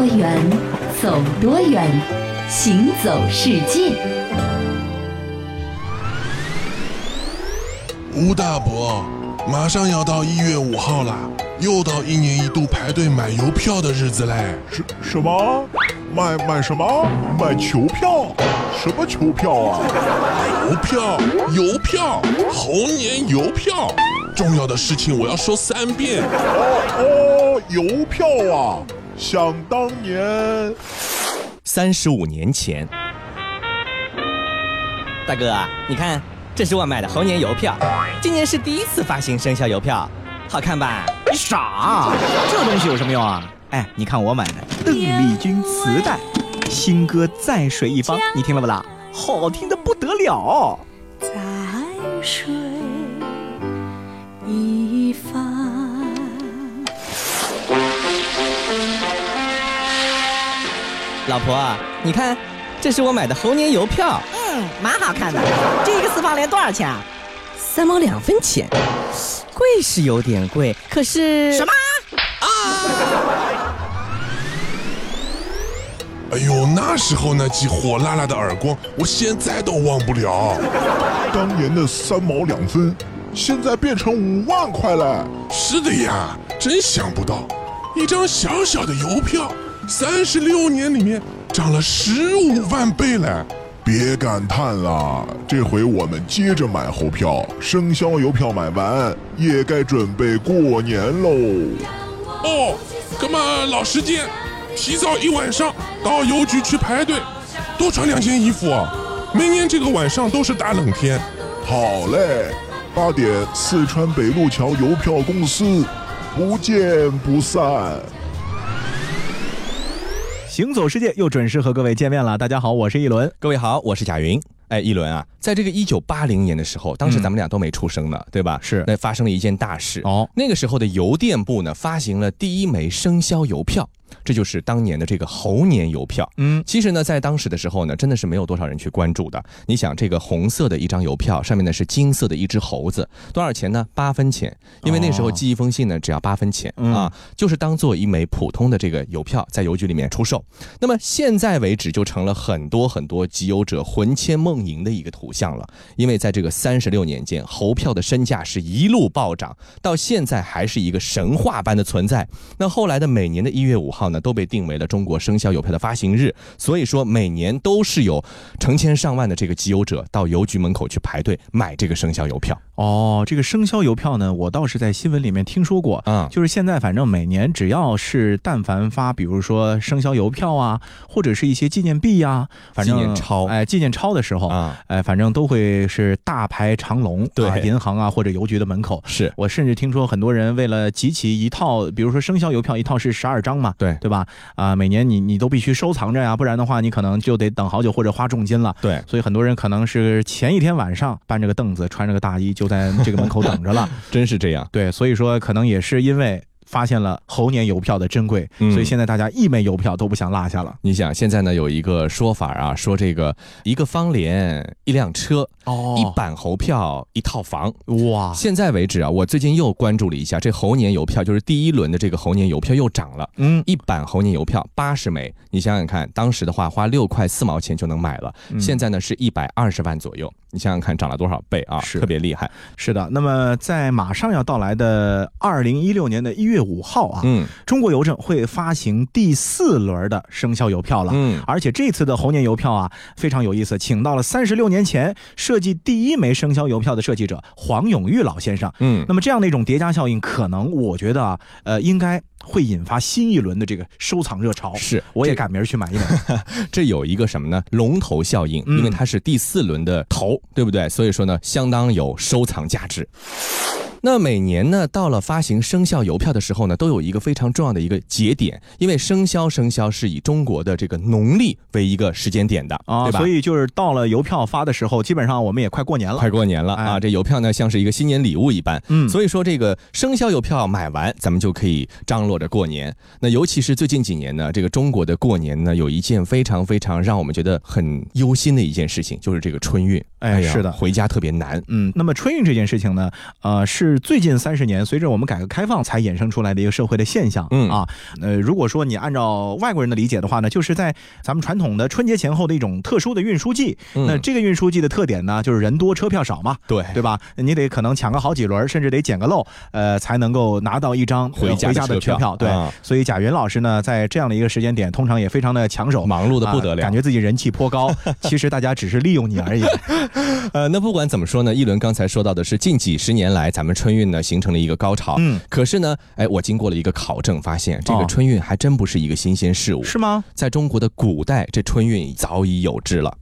多远，走多远，行走世界。吴大伯，马上要到一月五号了，又到一年一度排队买邮票的日子嘞。什什么？买买什么？买球票？什么球票啊？邮票，邮票，猴年邮票。重要的事情我要说三遍。哦哦，邮票啊！想当年，三十五年前，大哥，你看，这是我买的猴年邮票，今年是第一次发行生肖邮票，好看吧？你傻，这东西有什么用啊？哎，你看我买的邓丽君磁带，新歌《在水一方》，你听了不啦？好听的不得了。在水一方。老婆，你看，这是我买的猴年邮票，嗯，蛮好看的。这个四方莲多少钱啊？三毛两分钱，贵是有点贵，可是什么啊？哎呦，那时候那记火辣辣的耳光，我现在都忘不了。当年的三毛两分，现在变成五万块了。是的呀，真想不到，一张小小的邮票，三十六年里面涨了十五万倍嘞。别感叹了，这回我们接着买猴票，生肖邮票买完，也该准备过年喽。哦，哥们老时间，提早一晚上到邮局去排队，多穿两件衣服啊。每年这个晚上都是大冷天。好嘞，八点四川北路桥邮票公司，不见不散。行走世界又准时和各位见面了。大家好，我是一轮。各位好，我是贾云。哎，一轮啊，在这个一九八零年的时候，当时咱们俩都没出生呢，对吧？是。那发生了一件大事哦。那个时候的邮电部呢，发行了第一枚生肖邮票，这就是当年的这个猴年邮票。嗯，其实呢，在当时的时候呢，真的是没有多少人去关注的。你想，这个红色的一张邮票，上面呢是金色的一只猴子，多少钱呢？八分钱。因为那时候寄一封信呢，只要八分钱啊，就是当做一枚普通的这个邮票，在邮局里面出售。那么现在为止，就成了很多很多集邮者魂牵梦萦的一个图像。了，因为在这个三十六年间，猴票的身价是一路暴涨，到现在还是一个神话般的存在。那后来的每年的一月五号号呢，都被定为了中国生肖邮票的发行日，所以说每年都是有成千上万的这个集邮者到邮局门口去排队买这个生肖邮票。哦，这个生肖邮票呢，我倒是在新闻里面听说过。嗯，就是现在反正每年只要是但凡发，比如说生肖邮票啊，或者是一些纪念币呀，反正纪念钞，哎，纪念钞的时候啊，哎，反正都会是大排长龙，对，银行啊或者邮局的门口。是。我甚至听说很多人为了集齐一套，比如说生肖邮票一套是十二张嘛，对。对吧？啊，每年你你都必须收藏着呀，不然的话你可能就得等好久或者花重金了。对，所以很多人可能是前一天晚上搬着个凳子，穿着个大衣就在这个门口等。着了，真是这样。对，所以说可能也是因为发现了猴年邮票的珍贵，所以现在大家一枚邮票都不想落下了。你想，现在呢有一个说法啊，说这个一个方联一辆车，哦，一版猴票一套房。哇！现在为止啊，我最近又关注了一下这猴年邮票，就是第一轮的这个猴年邮票又涨了。嗯，一版猴年邮票八十枚，你想想看，当时的话花六块四毛钱就能买了，现在呢是一百二十万左右。你想想看，涨了多少倍啊？是特别厉害。是的，那么在马上要到来的二零一六年的一月五号啊，嗯，中国邮政会发行第四轮的生肖邮票了。嗯，而且这次的猴年邮票啊非常有意思，请到了三十六年前设计第一枚生肖邮票的设计者黄永玉老先生。嗯，那么这样的一种叠加效应，可能我觉得啊，呃，应该会引发新一轮的这个收藏热潮。是，我也赶明儿去买一本。这有一个什么呢？龙头效应，因为它是第四轮的头。对不对？所以说呢，相当有收藏价值。那每年呢，到了发行生肖邮票的时候呢，都有一个非常重要的一个节点，因为生肖生肖是以中国的这个农历为一个时间点的啊，对吧？所以就是到了邮票发的时候，基本上我们也快过年了，快过年了啊！这邮票呢，像是一个新年礼物一般。嗯，所以说这个生肖邮票买完，咱们就可以张罗着过年。那尤其是最近几年呢，这个中国的过年呢，有一件非常非常让我们觉得很忧心的一件事情，就是这个春运。哎，是的，回家特别难。嗯，那么春运这件事情呢，呃，是。是最近三十年随着我们改革开放才衍生出来的一个社会的现象。嗯啊，呃，如果说你按照外国人的理解的话呢，就是在咱们传统的春节前后的一种特殊的运输季。嗯那这个运输季的特点呢，就是人多车票少嘛。对对吧？你得可能抢个好几轮，甚至得捡个漏，呃，才能够拿到一张呃回家的车票。对，啊所以贾云老师呢，在这样的一个时间点，通常也非常的抢手，忙碌的不得了啊感觉自己人气颇高。其实大家只是利用你而已。呃，那不管怎么说呢，一轮刚才说到的是近几十年来咱们春运呢形成了一个高潮。嗯，可是呢，哎，我经过了一个考证，发现这个哦春运还真不是一个新鲜事物。是吗？在中国的古代，这春运早已有之了。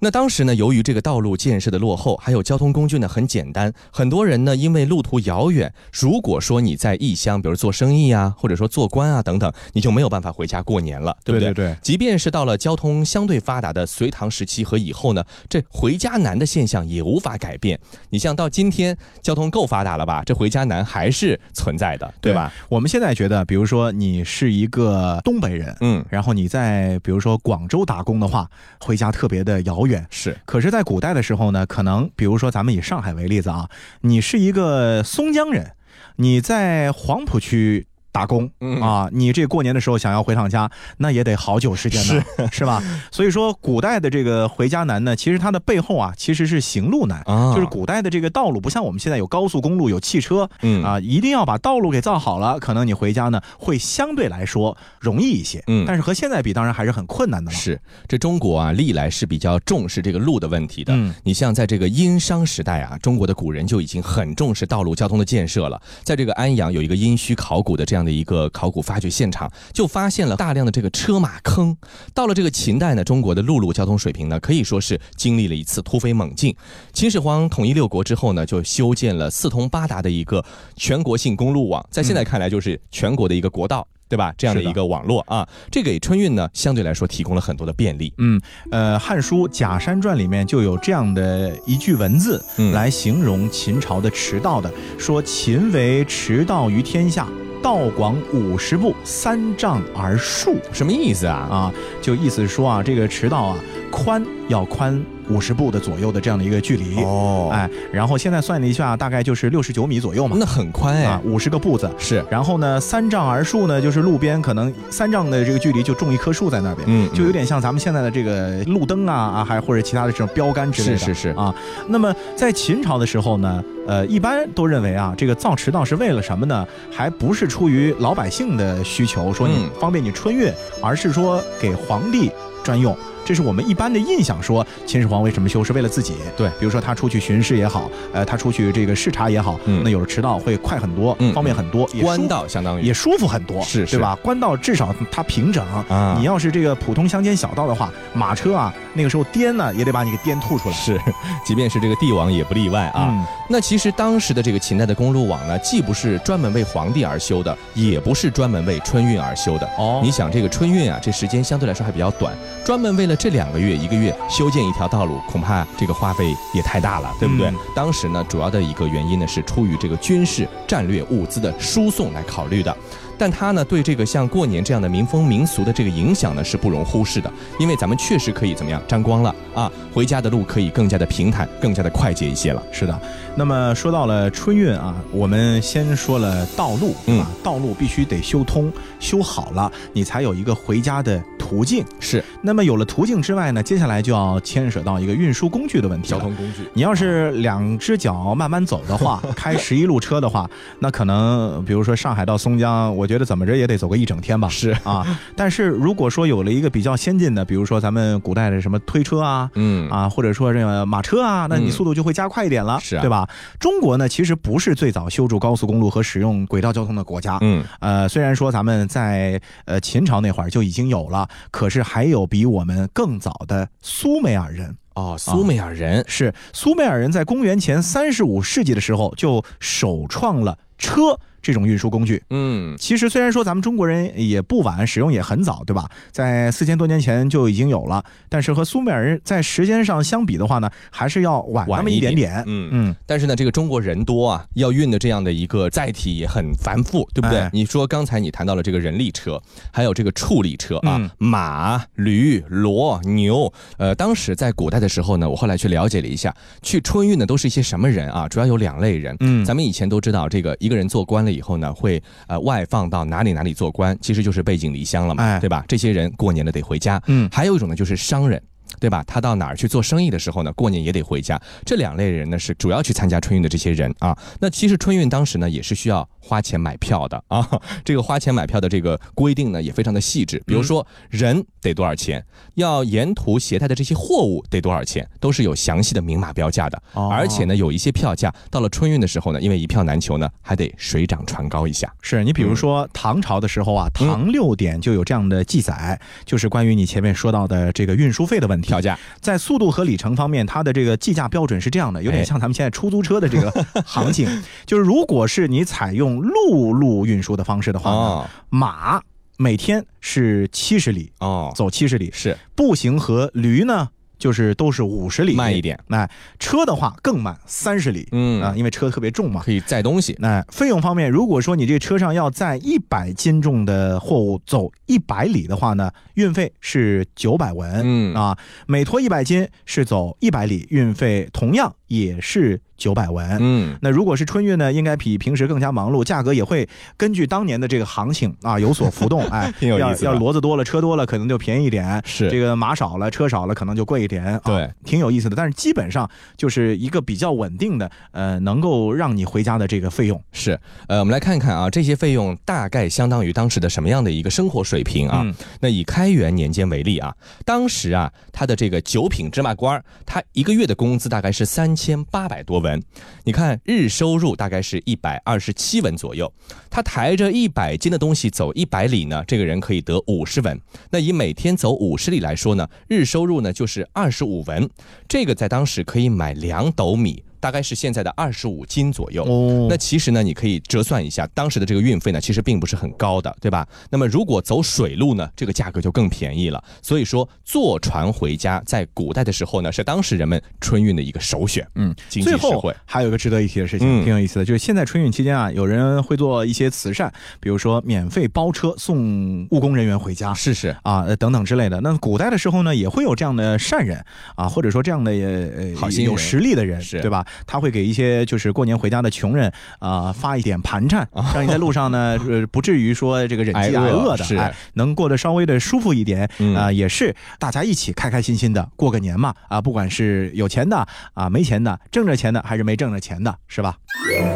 那当时呢，由于这个道路建设的落后，还有交通工具呢很简单，很多人呢因为路途遥远，如果说你在异乡，比如做生意啊，或者说做官啊等等，你就没有办法回家过年了，对不对？对对即便是到了交通相对发达的隋唐时期和以后呢，这回家难的现象也无法改变。你像到今天交通够发达了吧，这回家难还是存在的，对吧？？我们现在觉得，比如说你是一个东北人，嗯，然后你在比如说广州打工的话，回家特别的遥远。是，可是，在古代的时候呢，可能比如说咱们以上海为例子啊，你是一个松江人，你在黄浦区。打工嗯啊，你这过年的时候想要回趟家，那也得好久时间呢，是吧？所以说，古代的这个回家难呢，其实它的背后啊，其实是行路难，啊就是古代的这个道路不像我们现在有高速公路、有汽车，嗯啊，一定要把道路给造好了，可能你回家呢会相对来说容易一些，嗯但是和现在比，当然还是很困难的了。是，这中国啊，历来是比较重视这个路的问题的。嗯你像在这个殷商时代啊，中国的古人就已经很重视道路交通的建设了。在这个安阳有一个殷墟考古的这样的一个考古发掘现场，就发现了大量的这个车马坑。到了这个秦代呢，中国的陆路交通水平呢，可以说是经历了一次突飞猛进。秦始皇统一六国之后呢，就修建了四通八达的一个全国性公路网，在现在看来就是全国的一个国道。对吧？这样的一个网络啊，这给春运呢相对来说提供了很多的便利。嗯，呃，《汉书·假山传》里面就有这样的一句文字，嗯来形容秦朝的迟到的，说秦为迟到于天下，道广五十步，三丈而数什么意思啊？啊，就意思是说啊，这个迟到啊，宽要宽五十步的左右的这样的一个距离，哦。哎，然后现在算了一下，大概就是六十九米左右嘛，那很宽哎，啊，五十个步子。是，然后呢，三丈而树呢，就是路边可能三丈的这个距离就种一棵树在那边，嗯就有点像咱们现在的这个路灯啊啊，还或者其他的这种标杆之类的，是是是。啊。那么在秦朝的时候呢，呃，一般都认为啊，这个造驰道是为了什么呢？还不是出于老百姓的需求，说你嗯。方便你春运，而是说给皇帝专用。这是我们一般的印象，说秦始皇为什么修是为了自己。对比如说他出去巡视也好，呃，他出去这个视察也好，嗯那有了驰道会快很多，嗯方便很多，也官道相当于也舒服很多，是是对吧？官道至少它平整啊你要是这个普通乡间小道的话，马车啊，那个时候颠呢，也得把你给颠吐出来。是，即便是这个帝王也不例外啊。嗯那其实当时的这个秦代的公路网呢，既不是专门为皇帝而修的，也不是专门为春运而修的。哦你想这个春运啊，这时间相对来说还比较短，专门为了这两个月一个月修建一条道路，恐怕这个花费也太大了，对不对？嗯当时呢，主要的一个原因呢是出于这个军事战略物资的输送来考虑的。但它呢对这个像过年这样的民风民俗的这个影响呢是不容忽视的，因为咱们确实可以怎么样沾光了啊，回家的路可以更加的平坦，更加的快捷一些了。是的。那么说到了春运啊，我们先说了道路，对吧？道路必须得修通，修好了，你才有一个回家的途径。是那么有了途径之外呢，接下来就要牵扯到一个运输工具的问题了。交通工具。你要是两只脚慢慢走的话，开十一路车的话，那可能比如说上海到松江，我觉得怎么着也得走个一整天吧。是啊，但是如果说有了一个比较先进的，比如说咱们古代的什么推车啊。嗯啊，或者说这个马车啊，那你嗯速度就会加快一点了，是啊对吧？中国呢，其实不是最早修筑高速公路和使用轨道交通的国家，嗯呃，虽然说咱们在呃秦朝那会儿就已经有了，可是还有比我们更早的苏美尔人。哦，苏美尔人是苏美尔人在公元前三十五世纪的时候就首创了车这种运输工具。嗯，其实虽然说咱们中国人也不晚，使用也很早，对吧？在四千多年前就已经有了，但是和苏美尔人在时间上相比的话呢，还是要晚那么一点点。嗯嗯，但是呢，这个中国人多啊，要运的这样的一个载体也很繁复，对不对？哎你说刚才你谈到了这个人力车，还有这个畜力车啊，嗯马、驴、骡、牛。呃，当时在古代的时候呢，我后来去了解了一下，去春运的都是一些什么人啊？主要有两类人。嗯咱们以前都知道，这个一个人做官了以后呢，会呃外放到哪里哪里做官，其实就是背井离乡了嘛，哎对吧？这些人过年了得回家。嗯还有一种呢，就是商人。对吧？他到哪儿去做生意的时候呢，过年也得回家。这两类人呢，是主要去参加春运的这些人啊。那其实春运当时呢，也是需要花钱买票的啊。这个花钱买票的这个规定呢，也非常的细致。比如说人得多少钱，要沿途携带的这些货物得多少钱，都是有详细的明码标价的。哦而且呢，有一些票价到了春运的时候呢，因为一票难求呢，还得水涨船高一下。是你比如说唐朝的时候啊，嗯唐六典就有这样的记载，就是关于你前面说到的这个运输费的问题。票价。在速度和里程方面，它的这个计价标准是这样的，有点哎。像咱们现在出租车的这个行情，就是如果是你采用陆路运输的方式的话呢，哦。马每天是七十里，哦，走七十里，是。步行和驴呢就是都是五十里，慢一点。那，车的话更慢，三十里，嗯啊，因为车特别重嘛。可以载东西。那费用方面，如果说你这车上要载一百斤重的货物走一百里的话呢，运费是九百文。嗯啊，每拖一百斤是走一百里，运费同样也是九百文。嗯，那如果是春运呢，应该比平时更加忙碌，价格也会根据当年的这个行情啊 有所浮动。哎，挺有意思的要要骡子多了，车多了，可能就便宜一点；是这个马少了，车少了，可能就贵一点。啊、对，挺有意思的。但是基本上就是一个比较稳定的，呃，能够让你回家的这个费用。是，呃，我们来看一看啊，这些费用大概相当于当时的什么样的一个生活水平啊？嗯那以开元年间为例啊，当时啊，他的这个九品芝麻官儿，他一个月的工资大概是三千八百多文，你看日收入大概是一百二十七文左右，他抬着一百斤的东西走一百里呢，这个人可以得五十文。那以每天走五十里来说呢，日收入呢就是二十五文，这个在当时可以买两斗米。大概是现在的二十五斤左右。哦那其实呢，你可以折算一下，当时的这个运费呢，其实并不是很高的，对吧？那么如果走水路呢，这个价格就更便宜了。所以说，坐船回家，在古代的时候呢，是当时人们春运的一个首选。嗯，经济最后实惠。还有一个值得一提的事情，嗯挺有意思的，就是现在春运期间啊，有人会做一些慈善，比如说免费包车送务工人员回家。是是，啊，呃等等之类的。那古代的时候呢，也会有这样的善人啊，或者说这样的呃好心有实力的人，是对吧？他会给一些就是过年回家的穷人啊、发一点盘缠，让你在路上呢 呃不至于说这个忍饥挨饿的，是哎，能过得稍微的舒服一点嗯啊、也是大家一起开开心心的过个年嘛啊，不管是有钱的啊、没钱的，挣着钱的还是没挣着钱的，是吧？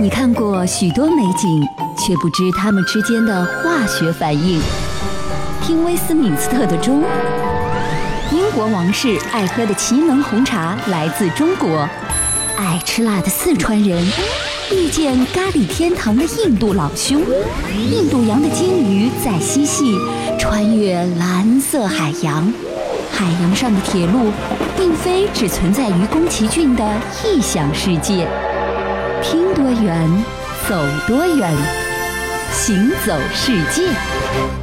你看过许多美景，却不知他们之间的化学反应。听威斯敏斯特的钟，英国王室爱喝的奇门红茶来自中国，爱吃辣的四川人遇见咖喱天堂的印度老兄，印度洋的鲸鱼在嬉戏，穿越蓝色海洋。海洋上的铁路，并非只存在于宫崎骏的异想世界。听多远，走多远，行走世界。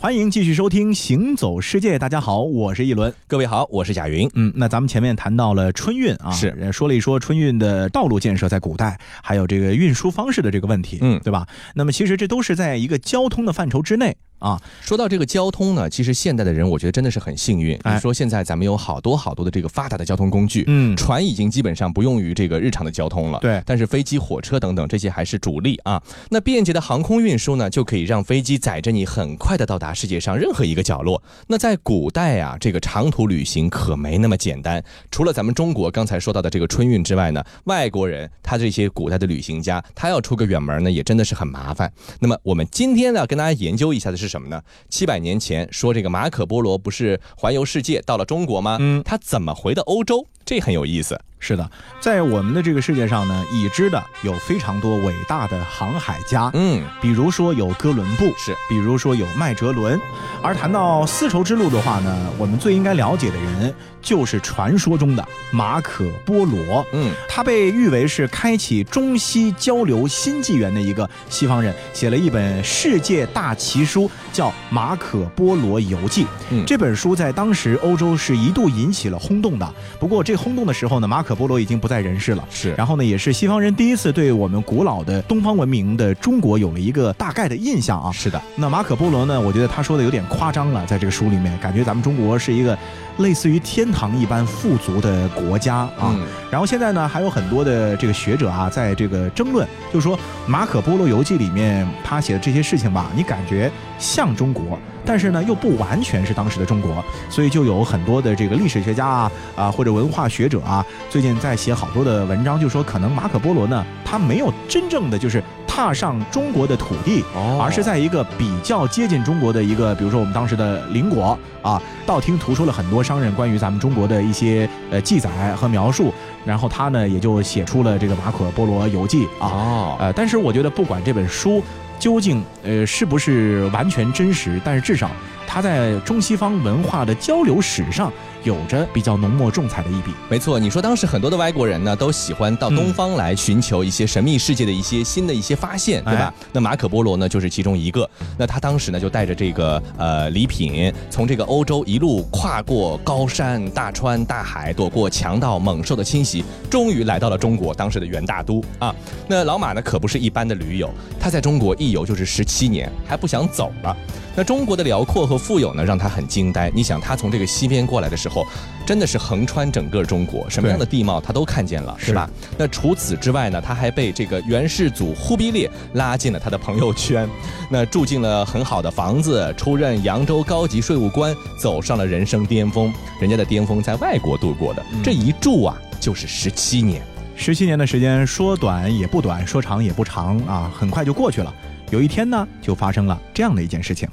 欢迎继续收听《行走世界》，大家好，我是一轮。各位好，我是贾云。嗯，那咱们前面谈到了春运啊，是呃说了一说春运的道路建设在古代，还有这个运输方式的这个问题，嗯对吧？那么其实这都是在一个交通的范畴之内啊。说到这个交通呢，其实现代的人我觉得真的是很幸运。哎你说现在咱们有好多好多的这个发达的交通工具，嗯船已经基本上不用于这个日常的交通了。对但是飞机、火车等等这些还是主力啊。那便捷的航空运输呢，就可以让飞机载着你很快的到达世界上任何一个角落。那在古代啊，这个长途旅行可没那么简单。除了咱们中国刚才说到的这个春运之外呢，外国人他这些古代的旅行家，他要出个远门呢，也真的是很麻烦。那么我们今天呢，跟大家研究一下的是什么呢？七百年前说这个马可波罗不是环游世界到了中国吗？嗯他怎么回的欧洲？这很有意思。是的，在我们的这个世界上呢，已知的有非常多伟大的航海家，嗯，比如说有哥伦布，是比如说有麦哲伦。而谈到丝绸之路的话呢，我们最应该了解的人就是传说中的马可波罗。嗯，他被誉为是开启中西交流新纪元的一个西方人，写了一本世界大奇书，叫《马可波罗游记》。嗯这本书在当时欧洲是一度引起了轰动的。不过这轰动的时候呢，马可波罗已经不在人世了。是然后呢，也是西方人第一次对我们古老的东方文明的中国有了一个大概的印象啊。是的，那马可波罗呢，我觉得他说的有点夸张了，在这个书里面，感觉咱们中国是一个类似于天堂一般富足的国家啊。嗯然后现在呢，还有很多的这个学者啊，在这个争论，就是说《马可波罗游记》里面他写的这些事情吧，你感觉像中国，但是呢又不完全是当时的中国，所以就有很多的这个历史学家啊啊或者文化学者啊，最近在写好多的文章，就说可能马可波罗呢，他没有真正的就是踏上中国的土地，哦。而是在一个比较接近中国的一个，比如说我们当时的邻国啊，道听途说了很多商人关于咱们中国的一些呃记载和描述，然后他呢也就写出了这个《马可波罗游记》啊，哦，呃，但是我觉得不管这本书究竟呃是不是完全真实，但是至少它在中西方文化的交流史上有着比较浓墨重彩的一笔。没错，你说当时很多的外国人呢，都喜欢到东方来寻求一些神秘世界的一些新的一些发现，对吧？那马可波罗呢，就是其中一个。那他当时呢，就带着这个呃礼品，从这个欧洲一路跨过高山、大川、大海，躲过强盗猛兽的侵袭，终于来到了中国当时的元大都啊。那老马呢，可不是一般的驴友，他在中国一游就是十七年，还不想走了。那中国的辽阔和富有呢，让他很惊呆。你想，他从这个西边过来的时候，真的是横穿整个中国，什么样的地貌他都看见了，是吧？那除此之外呢，他还被这个元世祖忽必烈拉进了他的朋友圈，那住进了很好的房子，出任扬州高级税务官，走上了人生巅峰。人家的巅峰在外国度过的，这一住啊，就是十七年。十七年的时间，说短也不短，说长也不长啊，很快就过去了。有一天呢，就发生了这样的一件事情。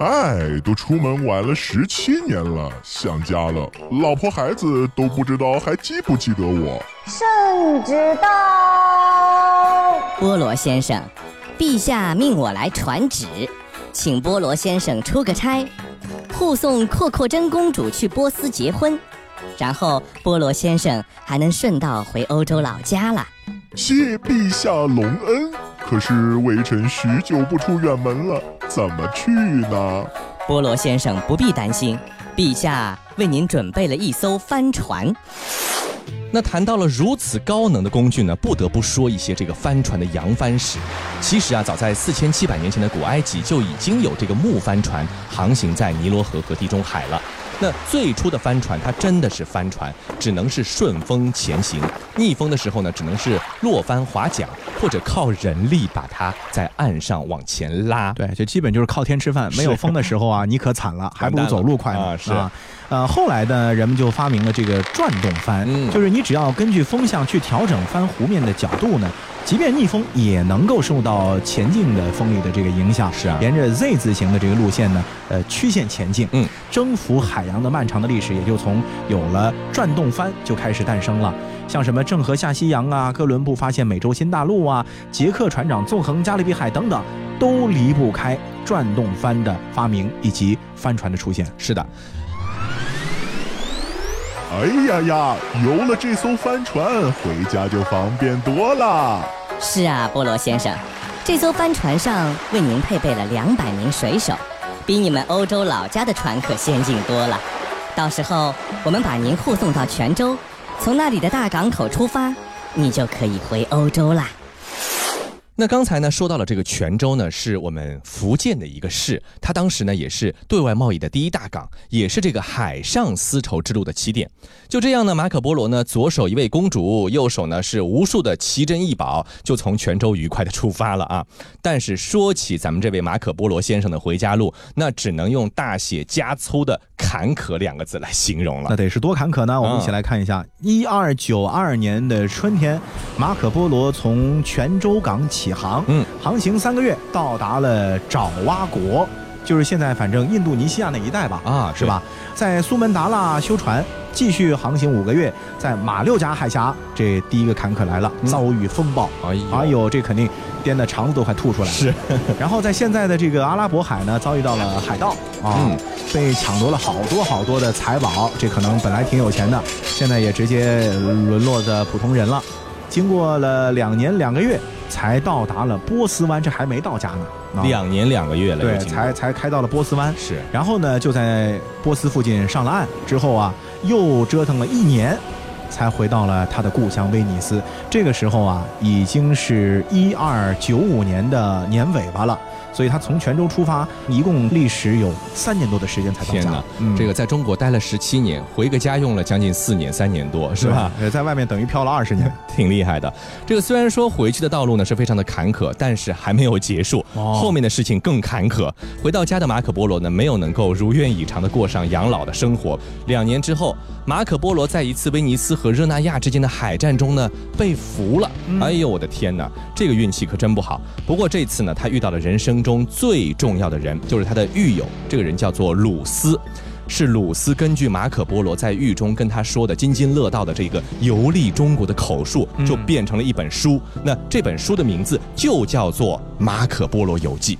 哎，都出门玩了十七年了，想家了，老婆孩子都不知道还记不记得我。圣旨到。波罗先生，陛下命我来传旨，请波罗先生出个差，护送阔阔真公主去波斯结婚，然后波罗先生还能顺道回欧洲老家了。谢陛下隆恩。可是微臣许久不出远门了，怎么去呢？波罗先生不必担心，陛下为您准备了一艘帆船。那谈到了如此高能的工具呢，不得不说一些这个帆船的扬帆史。其实啊，早在四千七百年前的古埃及就已经有这个木帆船航行在尼罗河和地中海了。那最初的帆船，它真的是帆船，只能是顺风前行，逆风的时候呢，只能是落帆划桨，或者靠人力把它在岸上往前拉。对，就基本就是靠天吃饭。没有风的时候啊，你可惨了，还不如走路快呢。啊是啊，呃，后来呢，人们就发明了这个转动帆，嗯就是你只要根据风向去调整帆弧面的角度呢，即便逆风也能够受到前进的风力的这个影响。是啊沿着 Z 字形的这个路线呢，呃，曲线前进。嗯，征服海洋的漫长的历史也就从有了转动帆就开始诞生了。像什么郑和下西洋啊，哥伦布发现美洲新大陆啊，捷克船长纵横加勒比海等等，都离不开转动帆的发明以及帆船的出现。是的，哎呀呀，有了这艘帆船，回家就方便多了。是啊，波罗先生，这艘帆船上为您配备了两百名水手，比你们欧洲老家的船可先进多了。到时候我们把您护送到泉州，从那里的大港口出发，你就可以回欧洲啦。那刚才呢说到了这个泉州呢，是我们福建的一个市，它当时呢也是对外贸易的第一大港，也是这个海上丝绸之路的起点。就这样呢，马可波罗呢左手一位公主，右手呢是无数的奇珍异宝，就从泉州愉快的出发了啊。但是说起咱们这位马可波罗先生的回家路，那只能用大写加粗的坎坷两个字来形容了那。得是多坎坷呢？我们一起来看一下，一二九二年的春天，马可波罗从泉州港起航，嗯，航行三个月，到达了爪哇国，就是现在反正印度尼西亚那一带吧，啊是吧？在苏门答腊修船，继续航行五个月，在马六甲海峡，这第一个坎坷来了，遭遇风暴。哎呦哎呦，这肯定颠的肠子都快吐出来了。是，然后在现在的这个阿拉伯海呢，遭遇到了海盗啊，嗯被抢夺了好多好多的财宝，这可能本来挺有钱的，现在也直接沦落的普通人了。经过了两年两个月，才到达了波斯湾，这还没到家呢。啊两年两个月了，对，才才开到了波斯湾。是然后呢，就在波斯附近上了岸之后啊，又折腾了一年，才回到了他的故乡威尼斯。这个时候啊，已经是一二九五年的年尾巴了，所以他从泉州出发，一共历时有三年多的时间才到家天哪。，嗯这个在中国待了十七年，回个家用了将近四年，三年多，是吧？？呃，在外面等于漂了二十年。挺厉害的。这个虽然说回去的道路呢是非常的坎坷，但是还没有结束，哦后面的事情更坎坷。回到家的马可波罗呢，没有能够如愿以偿的过上养老的生活。两年之后，马可波罗在一次威尼斯和热那亚之间的海战中呢被俘了。哎呦，我的天哪，这个运气可真不好。不过这次呢，他遇到了人生中最重要的人，就是他的狱友，这个人叫做鲁斯。是鲁斯根据马可波罗在狱中跟他说的津津乐道的这个游历中国的口述，就变成了一本书。那这本书的名字就叫做《马可波罗游记》。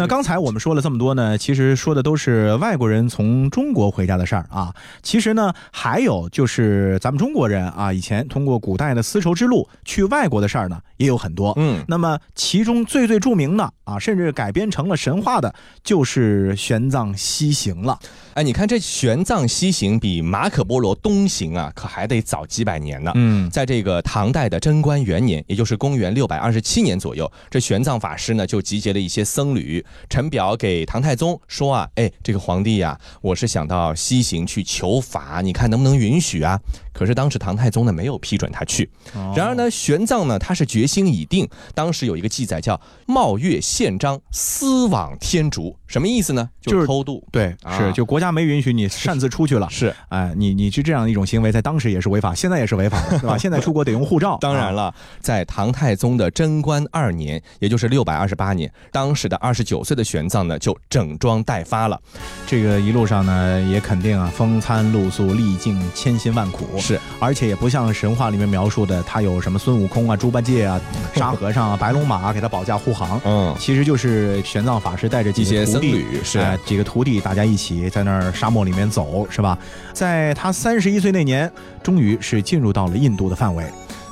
那刚才我们说了这么多呢，其实说的都是外国人从中国回家的事儿啊。其实呢，还有就是咱们中国人啊，以前通过古代的丝绸之路去外国的事儿呢，也有很多。嗯那么其中最最著名的啊，甚至改编成了神话的，就是玄奘西行了。哎，你看这玄奘西行比马可波罗东行啊，可还得早几百年呢。嗯在这个唐代的贞观元年，也就是公元六百二十七年左右，这玄奘法师呢就集结了一些僧侣，陈表给唐太宗说啊，哎，这个皇帝呀、我是想到西行去求法，你看能不能允许啊？可是当时唐太宗呢没有批准他去。然而呢，玄奘呢他是决心已定，当时有一个记载叫“冒月宪章，私往天竺”，什么意思呢？就是偷渡。对，啊是就国家没允许你擅自出去了。是，哎，你你是这样一种行为，在当时也是违法，现在也是违法的，对吧？现在出国得用护照。啊当然了，在唐太宗的贞观二年，也就是六百二十八年，当时的二十九岁的玄奘呢，就整装待发了。这个一路上呢，也肯定啊，风餐露宿，历尽千辛万苦。是，而且也不像神话里面描述的，他有什么孙悟空啊、猪八戒啊、沙和尚啊、白龙马啊给他保驾护航。嗯，其实就是玄奘法师带着几些僧侣是哎几个徒弟，大家一起在那儿沙漠里面走，是吧？在他三十一岁那年，终于是进入到了印度的范围。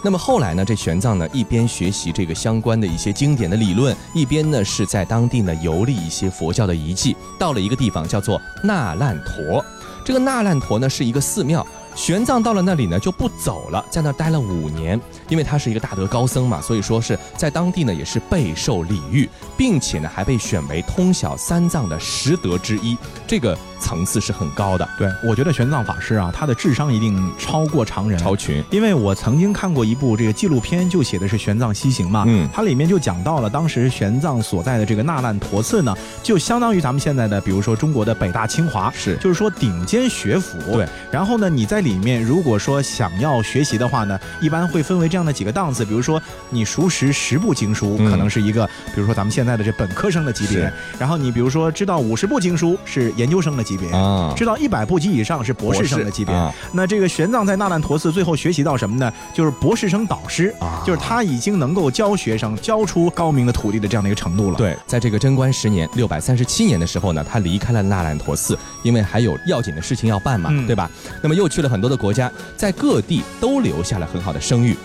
那么后来呢，这玄奘呢一边学习这个相关的一些经典的理论，一边呢是在当地呢游历一些佛教的遗迹。到了一个地方叫做那烂陀，这个那烂陀呢是一个寺庙。玄奘到了那里呢就不走了，在那待了五年，因为他是一个大德高僧嘛，所以说是在当地呢也是备受礼遇，并且呢还被选为通晓三藏的十德之一，这个层次是很高的，对我觉得玄奘法师啊，他的智商一定超过常人，超群。因为我曾经看过一部这个纪录片，就写的是玄奘西行嘛，嗯。它里面就讲到了当时玄奘所在的这个那烂陀寺呢，就相当于咱们现在的，比如说中国的北大清华，是。就是说顶尖学府。对，然后呢，你在里面如果说想要学习的话呢，一般会分为这样的几个档次，比如说你熟识十部经书，嗯。可能是一个，比如说咱们现在的这本科生的级别，然后你比如说知道五十部经书是研究生的级别。啊，知道一百部及以上是博士生的级别，啊那这个玄奘在那烂陀寺最后学习到什么呢？就是博士生导师啊就是他已经能够教学生、教出高明的徒弟的这样的一个程度了。，对，在这个贞观十年（六百三十七年）的时候呢，他离开了那烂陀寺，因为还有要紧的事情要办嘛，嗯对吧？那么又去了很多的国家，在各地都留下了很好的声誉。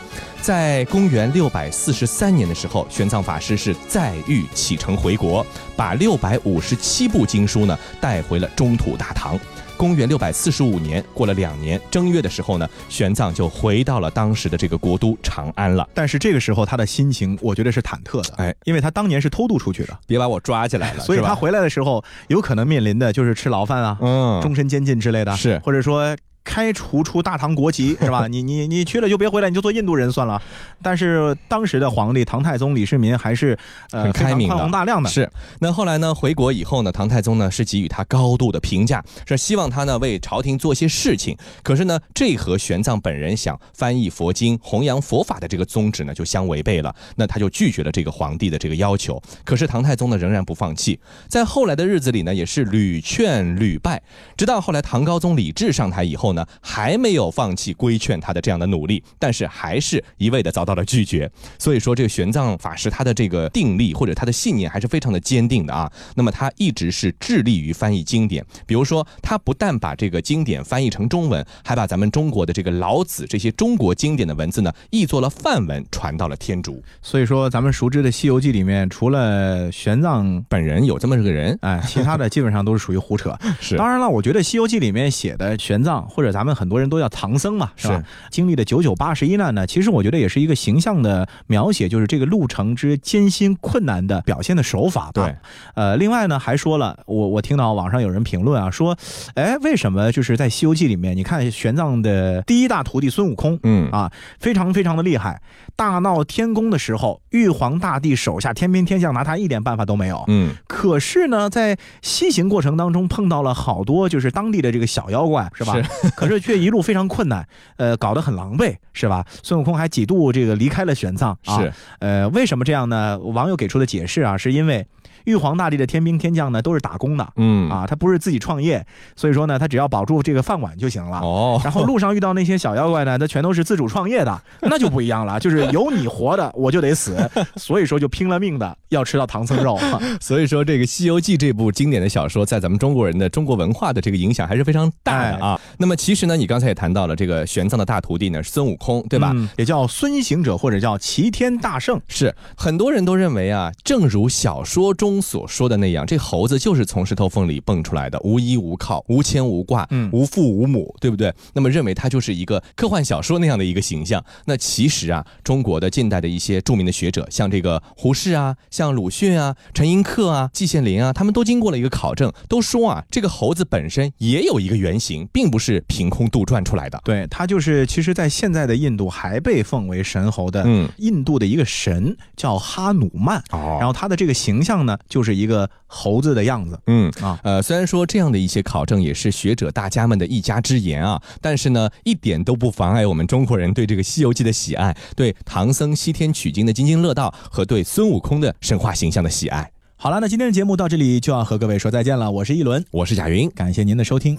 在公元六百四十三年的时候，玄奘法师是再遇启程回国，把六百五十七部经书呢带回了中土大唐。公元六百四十五年，过了两年，正月的时候呢，玄奘就回到了当时的这个国都长安了。但是这个时候他的心情，我觉得是忐忑的，哎，因为他当年是偷渡出去的，别把我抓起来了，所以他回来的时候有可能面临的就是吃牢饭啊、嗯终身监禁之类的，是或者说。开除出大唐国籍是吧？你你你去了就别回来，你就做印度人算了。但是当时的皇帝唐太宗李世民还是呃很开明的宽宏大量的，是，那后来呢？回国以后呢，唐太宗呢是给予他高度的评价，是希望他呢为朝廷做些事情。可是呢，这和玄奘本人想翻译佛经、弘扬佛法的这个宗旨呢就相违背了。那他就拒绝了这个皇帝的这个要求。可是唐太宗呢仍然不放弃，在后来的日子里呢，也是屡劝屡败，直到后来唐高宗李治上台以后呢，还没有放弃规劝他的这样的努力，但是还是一味的遭到了拒绝。所以说，这个玄奘法师他的这个定力或者他的信念还是非常的坚定的啊。那么他一直是致力于翻译经典，比如说他不但把这个经典翻译成中文，还把咱们中国的这个老子这些中国经典的文字呢译作了梵文，传到了天竺。所以说，咱们熟知的《西游记》里面，除了玄奘本人有这么个人，哎，其他的基本上都是属于胡扯。是当然了，我觉得《西游记》里面写的玄奘，或者咱们很多人都叫唐僧嘛，是吧？经历的九九八十一难呢，其实我觉得也是一个形象的描写，就是这个路程之艰辛困难的表现的手法吧。对，呃，另外呢，还说了，我我听到网上有人评论啊，说，哎，为什么就是在《西游记》里面，你看玄奘的第一大徒弟孙悟空，嗯啊，非常非常的厉害，大闹天宫的时候，玉皇大帝手下天兵天将拿他一点办法都没有。嗯，可是呢，在西行过程当中碰到了好多就是当地的这个小妖怪，是吧？可是却一路非常困难，呃，搞得很狼狈，是吧？孙悟空还几度这个离开了玄奘啊。是，呃，为什么这样呢？网友给出的解释啊，是因为。玉皇大帝的天兵天将呢，都是打工的，嗯啊，他不是自己创业，所以说呢，他只要保住这个饭碗就行了。哦，然后路上遇到那些小妖怪呢，他全都是自主创业的，那就不一样了，就是有你活的，我就得死，所以说就拼了命的要吃到唐僧肉。所以说，这个《西游记》这部经典的小说，在咱们中国人的中国文化的这个影响还是非常大的啊。那么其实呢，你刚才也谈到了这个玄奘的大徒弟呢是孙悟空，对吧？嗯也叫孙行者或者叫齐天大圣。是很多人都认为啊，正如小说中所说的那样，这猴子就是从石头缝里蹦出来的，无依无靠，无牵无挂，嗯无父无母，对不对？那么认为它就是一个科幻小说那样的一个形象。那其实啊，中国的近代的一些著名的学者，像这个胡适啊，像鲁迅啊、陈寅恪啊、季羡林啊，他们都经过了一个考证，都说啊，这个猴子本身也有一个原型，并不是凭空杜撰出来的。对，它就是其实，在现在的印度还被奉为神猴的，嗯印度的一个神叫哈努曼，哦然后他的这个形象呢，就是一个猴子的样子。嗯啊呃，虽然说这样的一些考证也是学者大家们的一家之言啊，但是呢，一点都不妨碍我们中国人对这个《西游记》的喜爱，对唐僧西天取经的津津乐道和对孙悟空的神话形象的喜爱。好了，那今天的节目到这里就要和各位说再见了，我是一轮，我是贾云，感谢您的收听。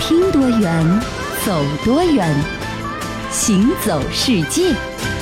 听多远，走多远，行走世界。